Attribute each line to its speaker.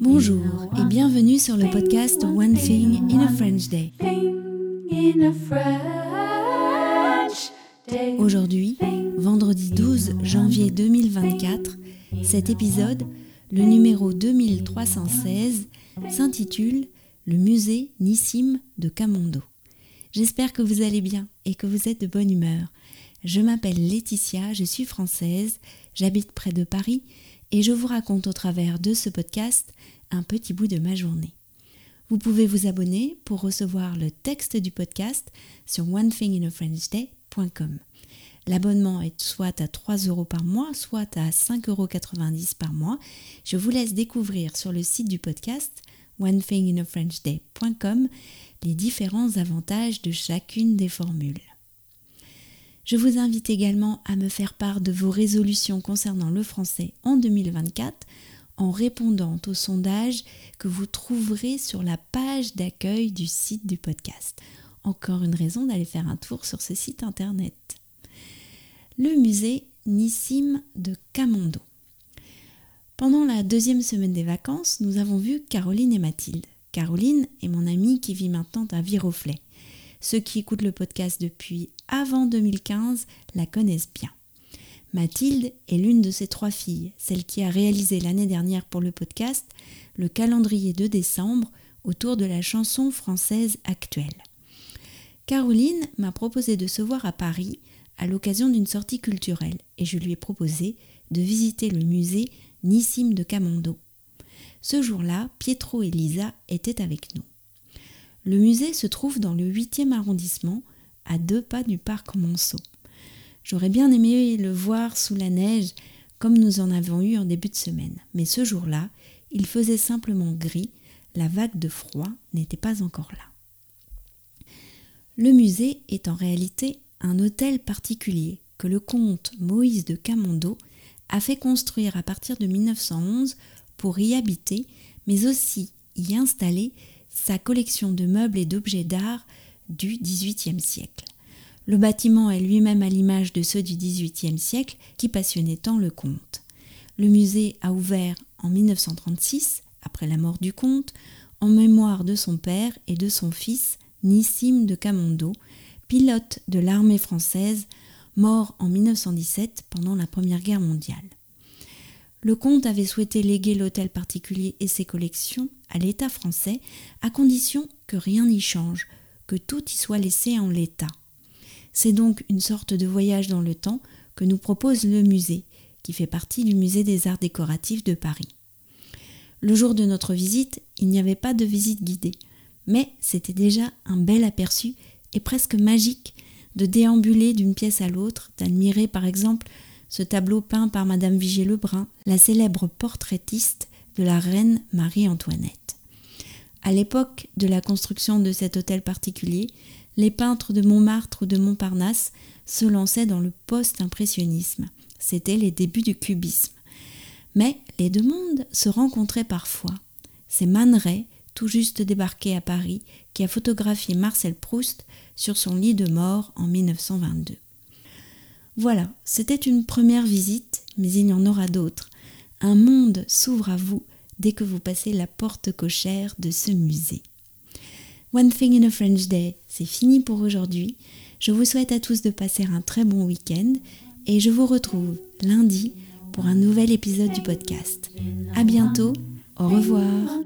Speaker 1: Bonjour et bienvenue sur le podcast One Thing in a French Day. Aujourd'hui, vendredi 12 janvier 2024, cet épisode, le numéro 2316, s'intitule Le musée Nissim de Camondo. J'espère que vous allez bien et que vous êtes de bonne humeur. Je m'appelle Laetitia, je suis française, j'habite près de Paris et je vous raconte au travers de ce podcast un petit bout de ma journée. Vous pouvez vous abonner pour recevoir le texte du podcast sur onethinginafrenchday.com. L'abonnement est soit à 3 euros par mois, soit à 5,90 euros par mois. Je vous laisse découvrir sur le site du podcast onethinginafrenchday.com les différents avantages de chacune des formules. Je vous invite également à me faire part de vos résolutions concernant le français en 2024 en répondant au sondage que vous trouverez sur la page d'accueil du site du podcast. Encore une raison d'aller faire un tour sur ce site internet. Le musée Nissim de Camondo. Pendant la deuxième semaine des vacances, nous avons vu Caroline et Mathilde. Caroline est mon amie qui vit maintenant à Viroflay. Ceux qui écoutent le podcast depuis avant 2015 la connaissent bien. Mathilde est l'une de ces trois filles, celle qui a réalisé l'année dernière pour le podcast le calendrier de décembre autour de la chanson française actuelle. Caroline m'a proposé de se voir à Paris à l'occasion d'une sortie culturelle et je lui ai proposé de visiter le musée Nissim de Camondo. Ce jour-là, Pietro et Lisa étaient avec nous. Le musée se trouve dans le 8e arrondissement, à deux pas du parc Monceau. J'aurais bien aimé le voir sous la neige, comme nous en avons eu en début de semaine. Mais ce jour-là, il faisait simplement gris, la vague de froid n'était pas encore là. Le musée est en réalité un hôtel particulier que le comte Moïse de Camondo a fait construire à partir de 1911 pour y habiter, mais aussi y installer sa collection de meubles et d'objets d'art du XVIIIe siècle. Le bâtiment est lui-même à l'image de ceux du XVIIIe siècle qui passionnaient tant le comte. Le musée a ouvert en 1936, après la mort du comte, en mémoire de son père et de son fils, Nissim de Camondo, pilote de l'armée française, mort en 1917 pendant la Première Guerre mondiale. Le comte avait souhaité léguer l'hôtel particulier et ses collections à l'État français, à condition que rien n'y change, que tout y soit laissé en l'état. C'est donc une sorte de voyage dans le temps que nous propose le musée, qui fait partie du musée des arts décoratifs de Paris. Le jour de notre visite, il n'y avait pas de visite guidée, mais c'était déjà un bel aperçu et presque magique de déambuler d'une pièce à l'autre, d'admirer par exemple ce tableau peint par Madame Vigée Lebrun, la célèbre portraitiste de la reine Marie-Antoinette. À l'époque de la construction de cet hôtel particulier, les peintres de Montmartre ou de Montparnasse se lançaient dans le post-impressionnisme. C'était les débuts du cubisme. Mais les deux mondes se rencontraient parfois. C'est Man tout juste débarqué à Paris, qui a photographié Marcel Proust sur son lit de mort en 1922. Voilà, c'était une première visite, mais il y en aura d'autres. Un monde s'ouvre à vous dès que vous passez la porte cochère de ce musée. One Thing in a French Day, c'est fini pour aujourd'hui. Je vous souhaite à tous de passer un très bon week-end et je vous retrouve lundi pour un nouvel épisode du podcast. À bientôt, au revoir.